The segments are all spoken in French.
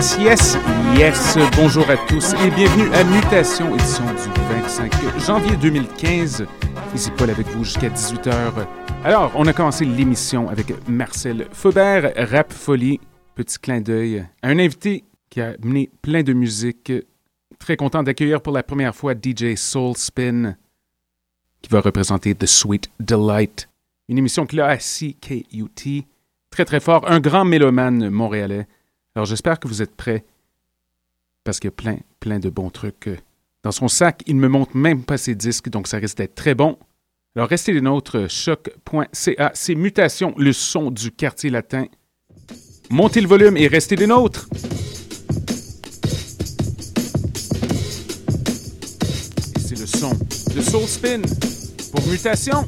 Yes, yes, yes. Bonjour à tous et bienvenue à Mutation, édition du 25 janvier 2015. Ici Paul avec vous jusqu'à 18h. Alors, on a commencé l'émission avec Marcel Faubert, Rap Folie. Petit clin d'œil à un invité qui a mené plein de musique. Très content d'accueillir pour la première fois DJ Soul Spin, qui va représenter The Sweet Delight. Une émission qu'il a à CKUT. Très, très fort. Un grand mélomane montréalais. Alors j'espère que vous êtes prêts parce qu'il y a plein, plein de bons trucs. Euh, dans son sac, il ne me montre même pas ses disques, donc ça risque d'être très bon. Alors restez les nôtres, choc.ca, c'est Mutation, le son du quartier latin. Montez le volume et restez les nôtres. Et c'est le son de Soul Spin pour Mutation.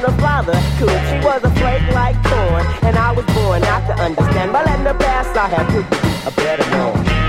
known her father could. She was a flake like corn, and I was born not to understand. But in the past, I had to be a better man.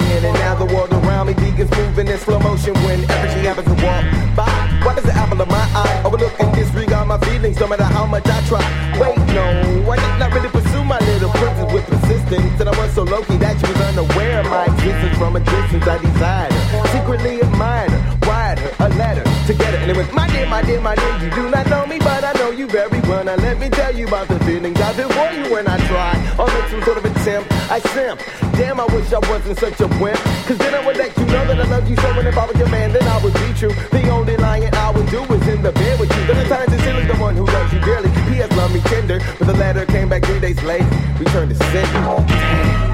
being. And now the world around me begins moving in slow motion when everything happens to walk by. does the apple of my eye? Overlook and disregard my feelings no matter how much I try. Wait, no, I did not really pursue my little princess with persistence. And I was so low key that she was unaware of my existence from a distance. I desired her, secretly admired her, wired her, a letter together and it went, my dear, my dear, my dear, you do not know me, but I know you very well. Now let me tell you about the feelings I've been for you when I try or make some sort of attempt. I simp. Damn, I wish I wasn't such a wimp. Cause then I would let you know that I love you so and if I was your man, then I would be true. The only lying I would do is in the bed with you. But the times it's really the one who loves you dearly. P.S. love me tender, but the letter came back three days late. We turned to sender.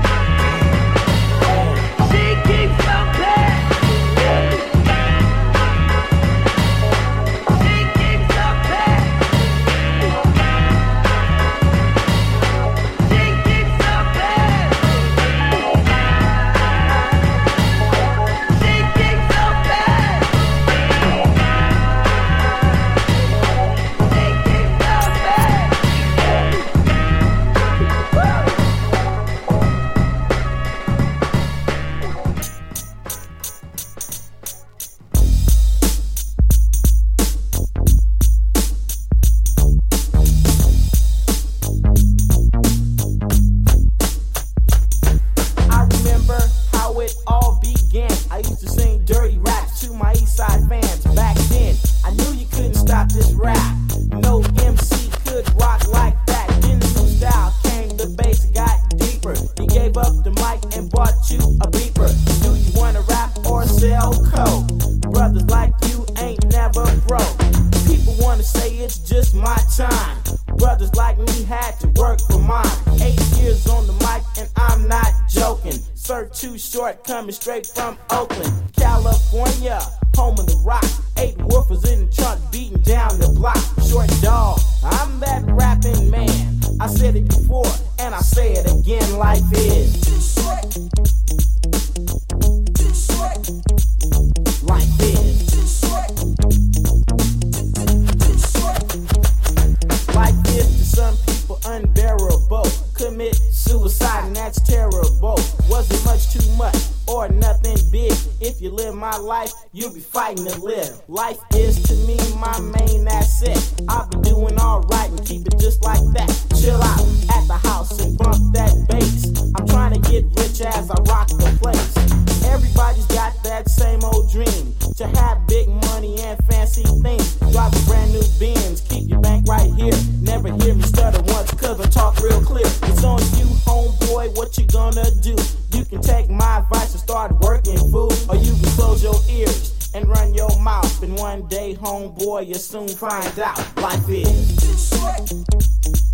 and run your mouth. And one day, homeboy, you'll soon find out life is.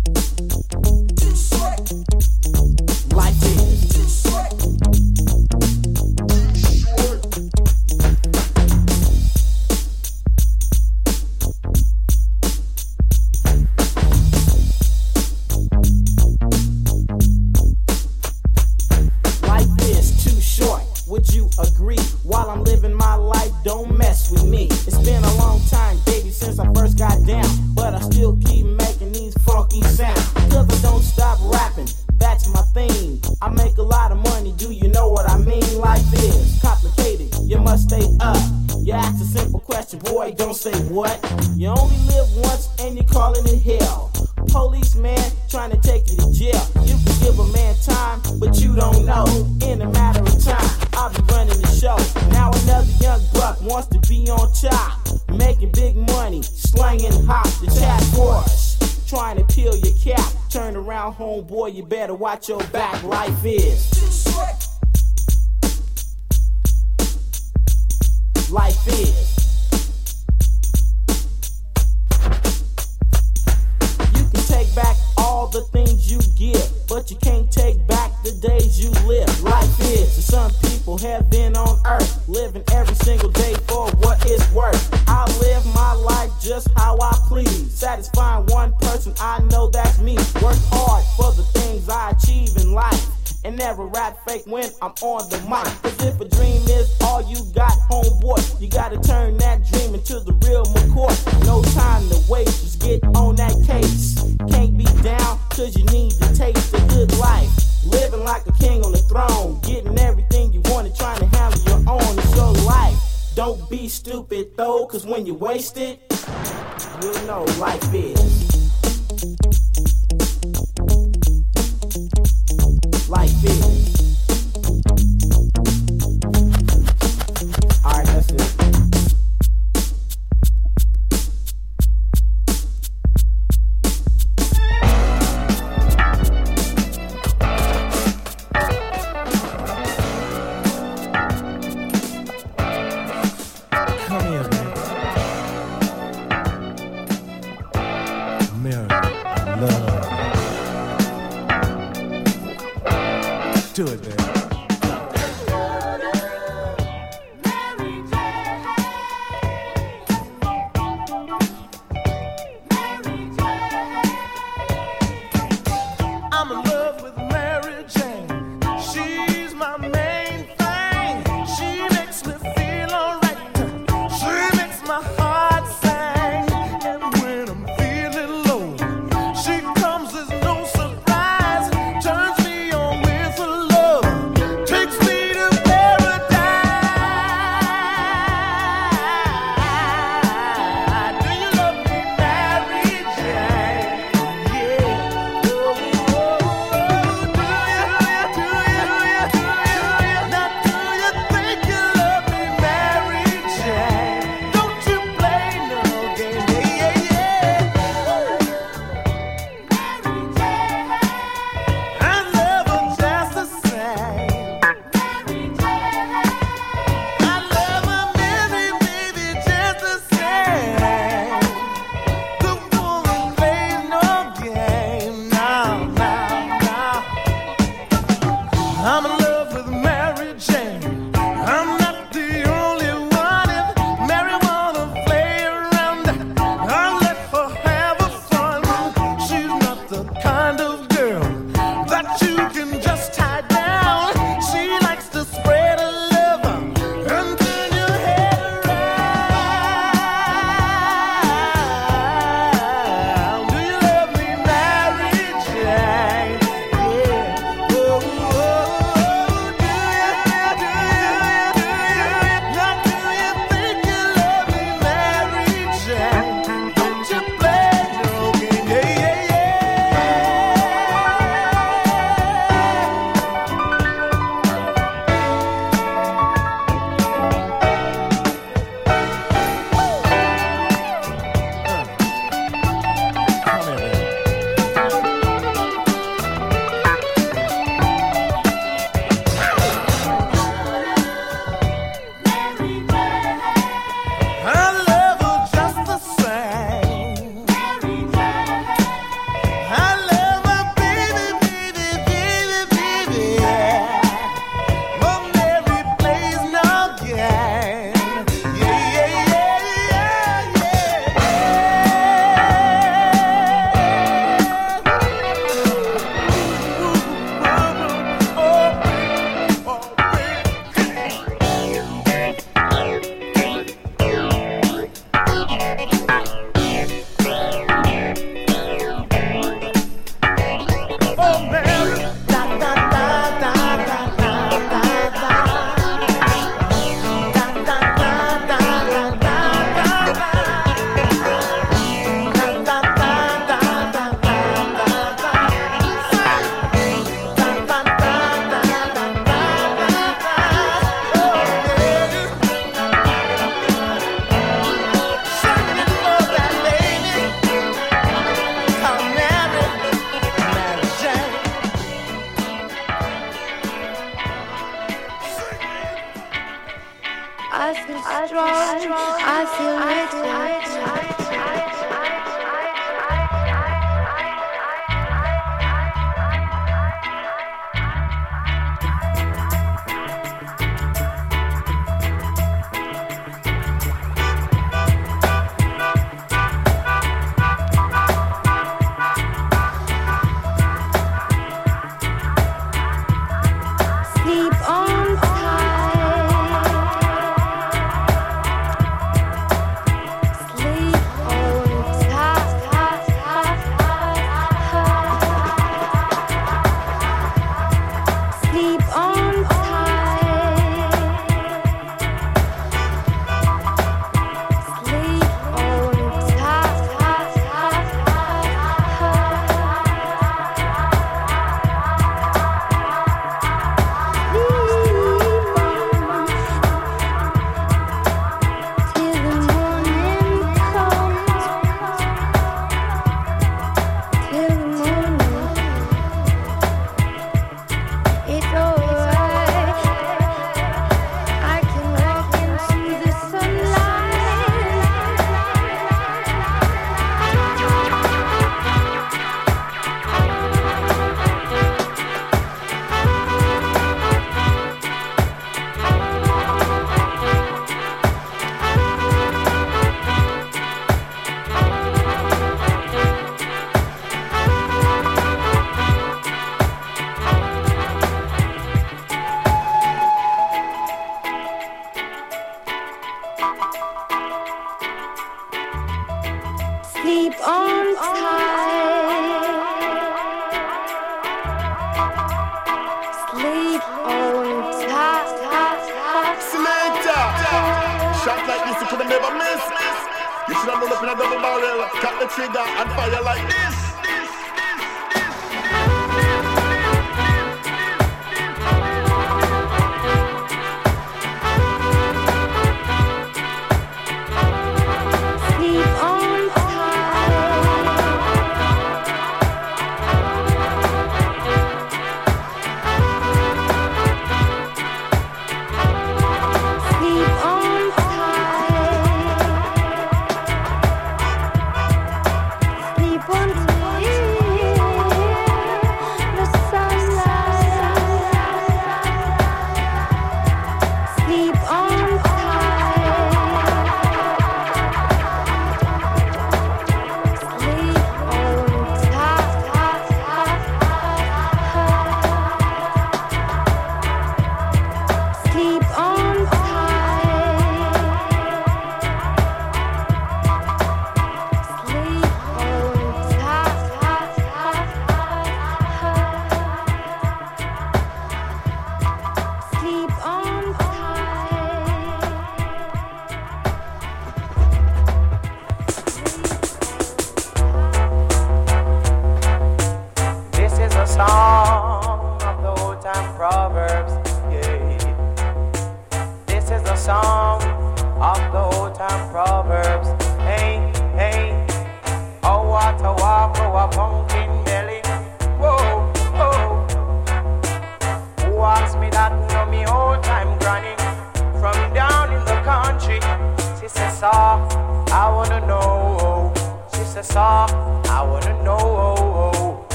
you need to taste a good life. Living like a king on the throne, getting everything you wanted, trying to handle your own. It's your life. Don't be stupid though, cause when you waste it, you'll know life is.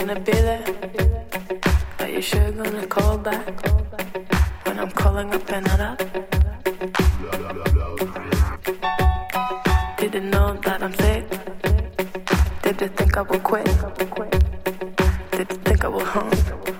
gonna be there, but you sure gonna call back when I'm calling up and not up. Didn't know that I'm sick. Didn't think I would quit? Didn't think I would home?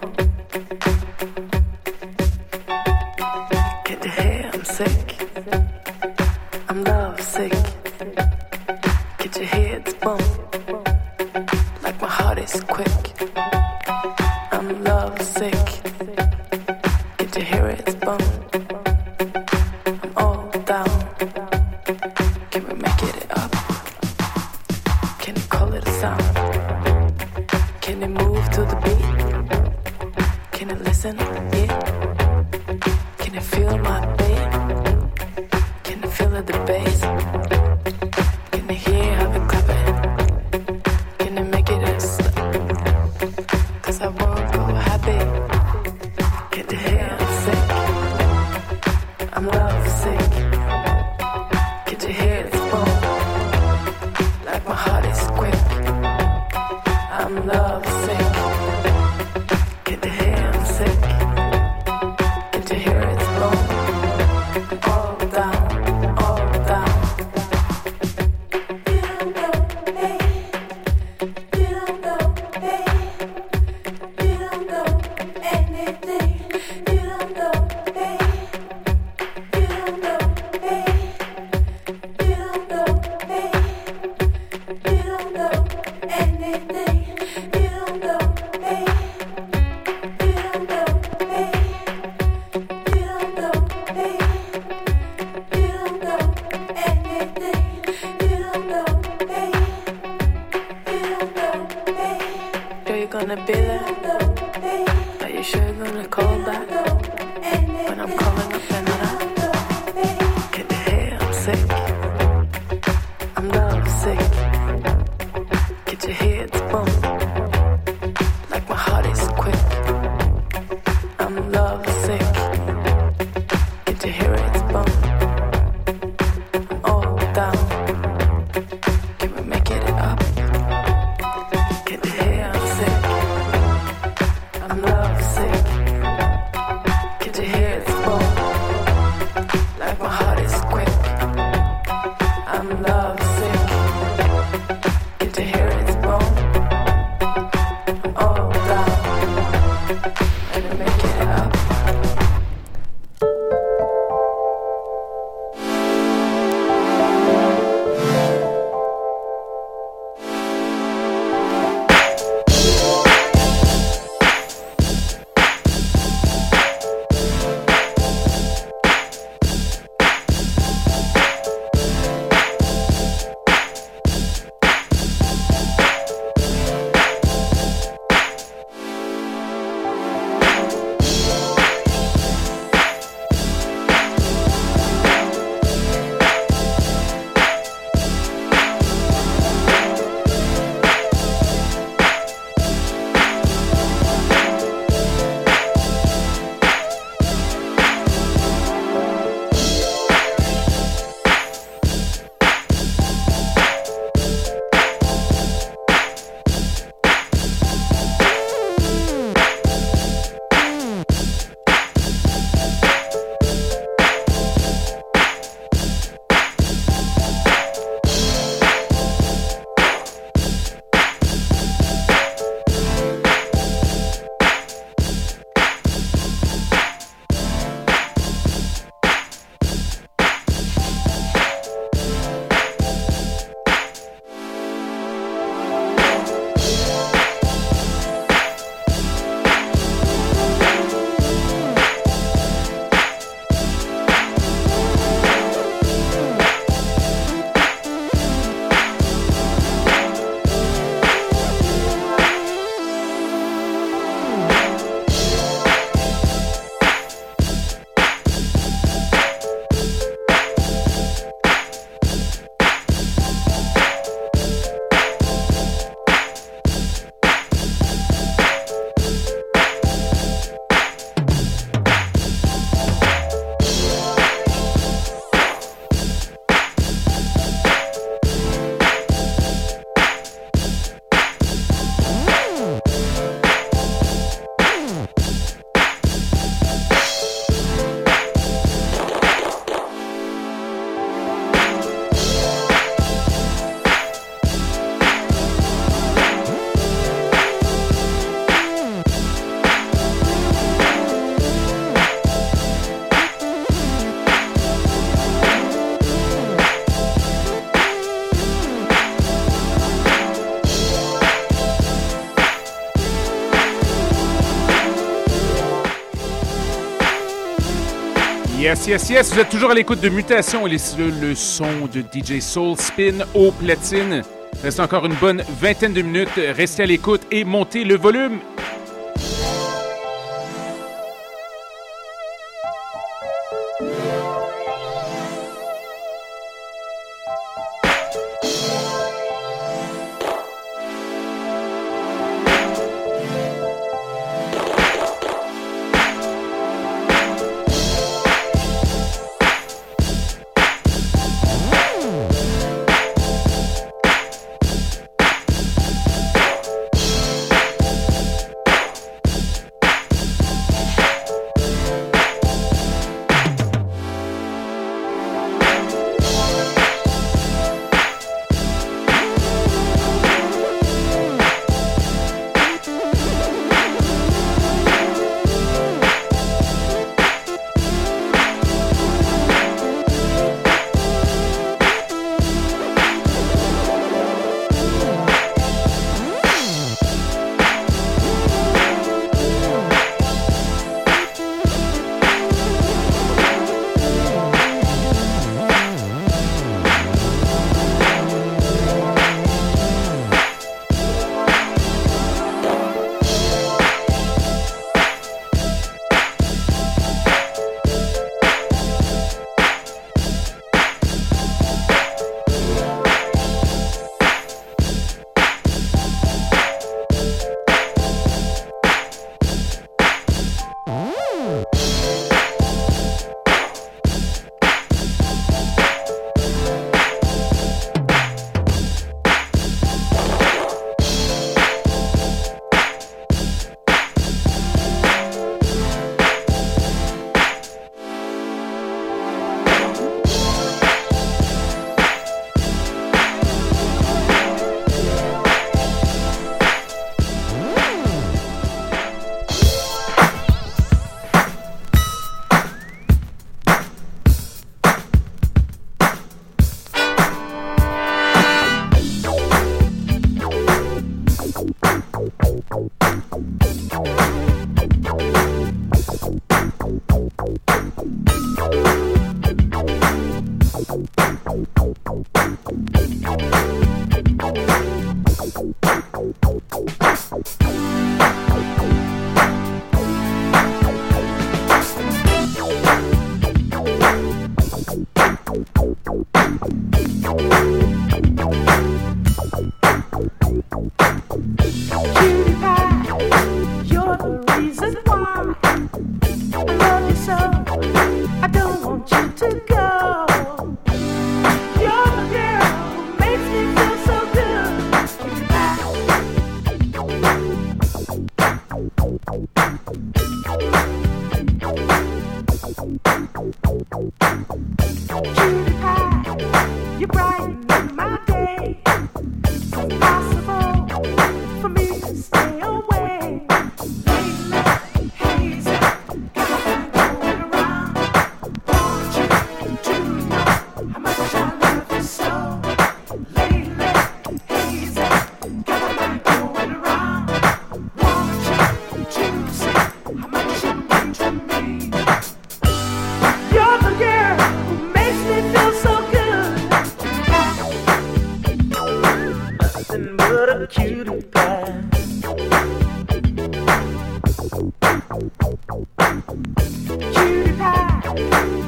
Yes, yes, yes. Vous êtes toujours à l'écoute de Mutation et le, le son de DJ Soul Spin aux platines. Reste encore une bonne vingtaine de minutes. Restez à l'écoute et montez le volume.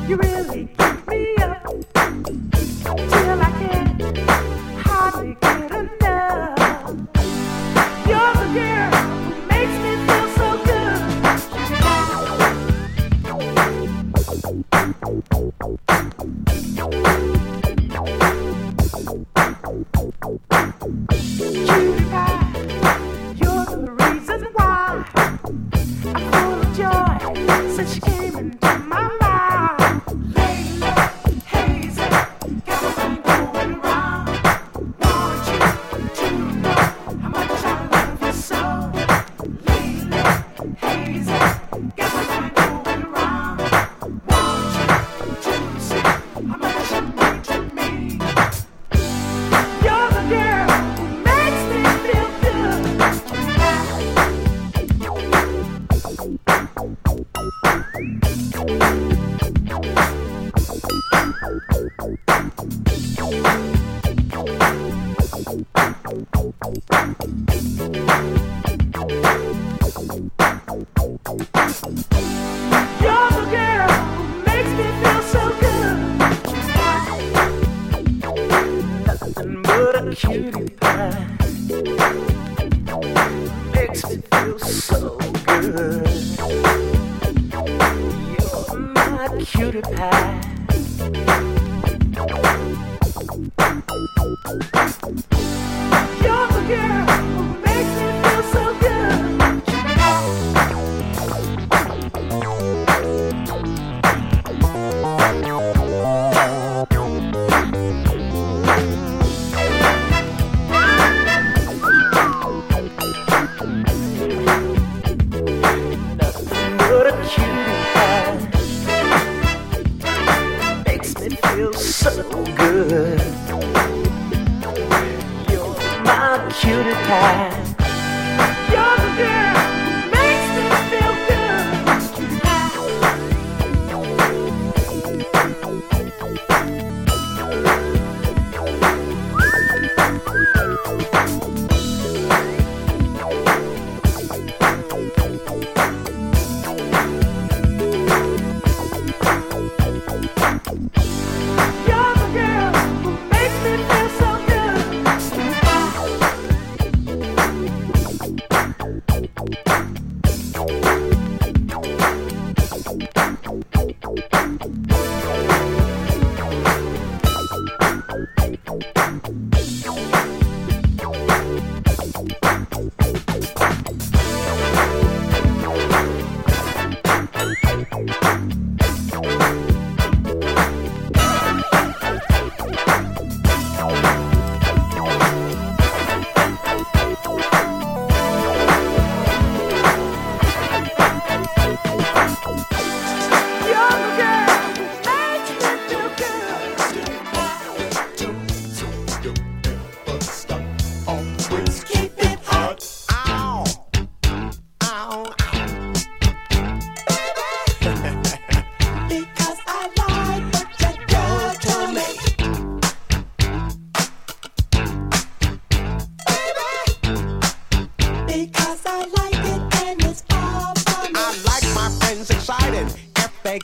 You really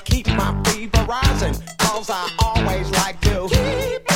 keep my fever rising, cause I always like to keep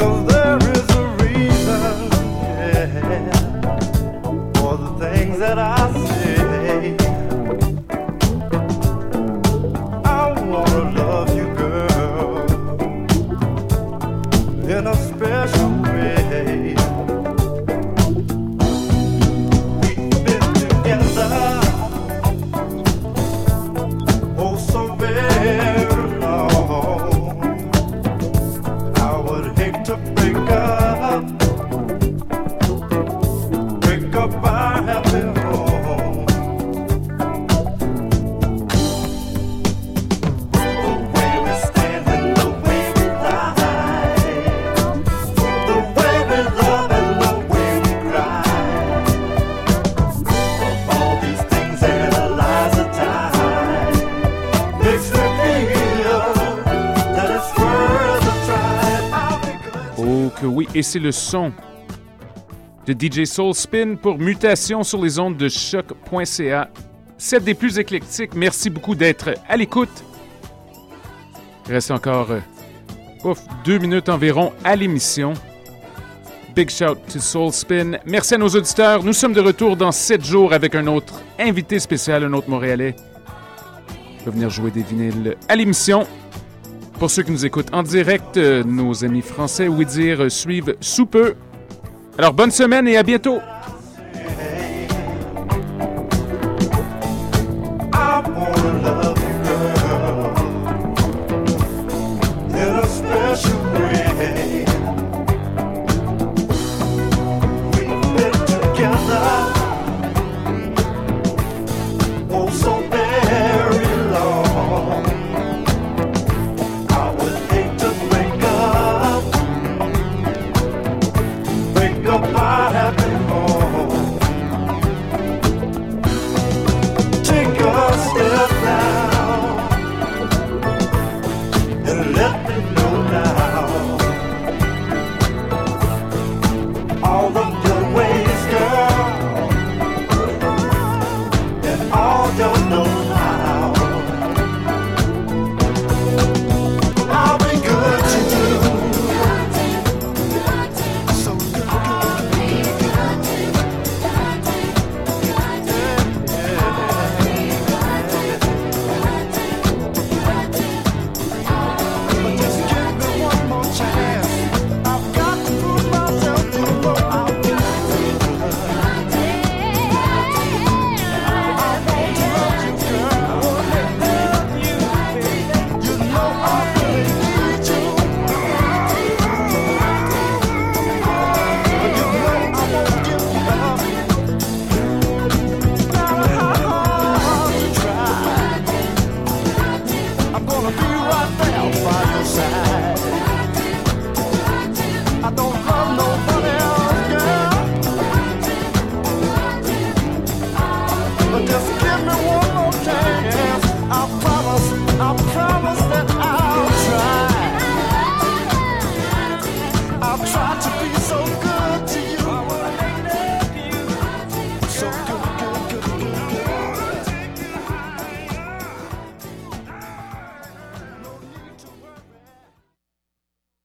of the et c'est le son de DJ Soul Spin pour Mutation sur les ondes de choc.ca. Celle des plus éclectiques. Merci beaucoup d'être à l'écoute. Reste encore euh, deux minutes environ à l'émission. Big shout to Soul Spin. Merci à nos auditeurs. Nous sommes de retour dans sept jours avec un autre invité spécial, un autre Montréalais. Il va venir jouer des vinyles à l'émission. Pour ceux qui nous écoutent en direct, euh, nos amis français, oui dire, euh, suivent sous peu. Alors bonne semaine et à bientôt!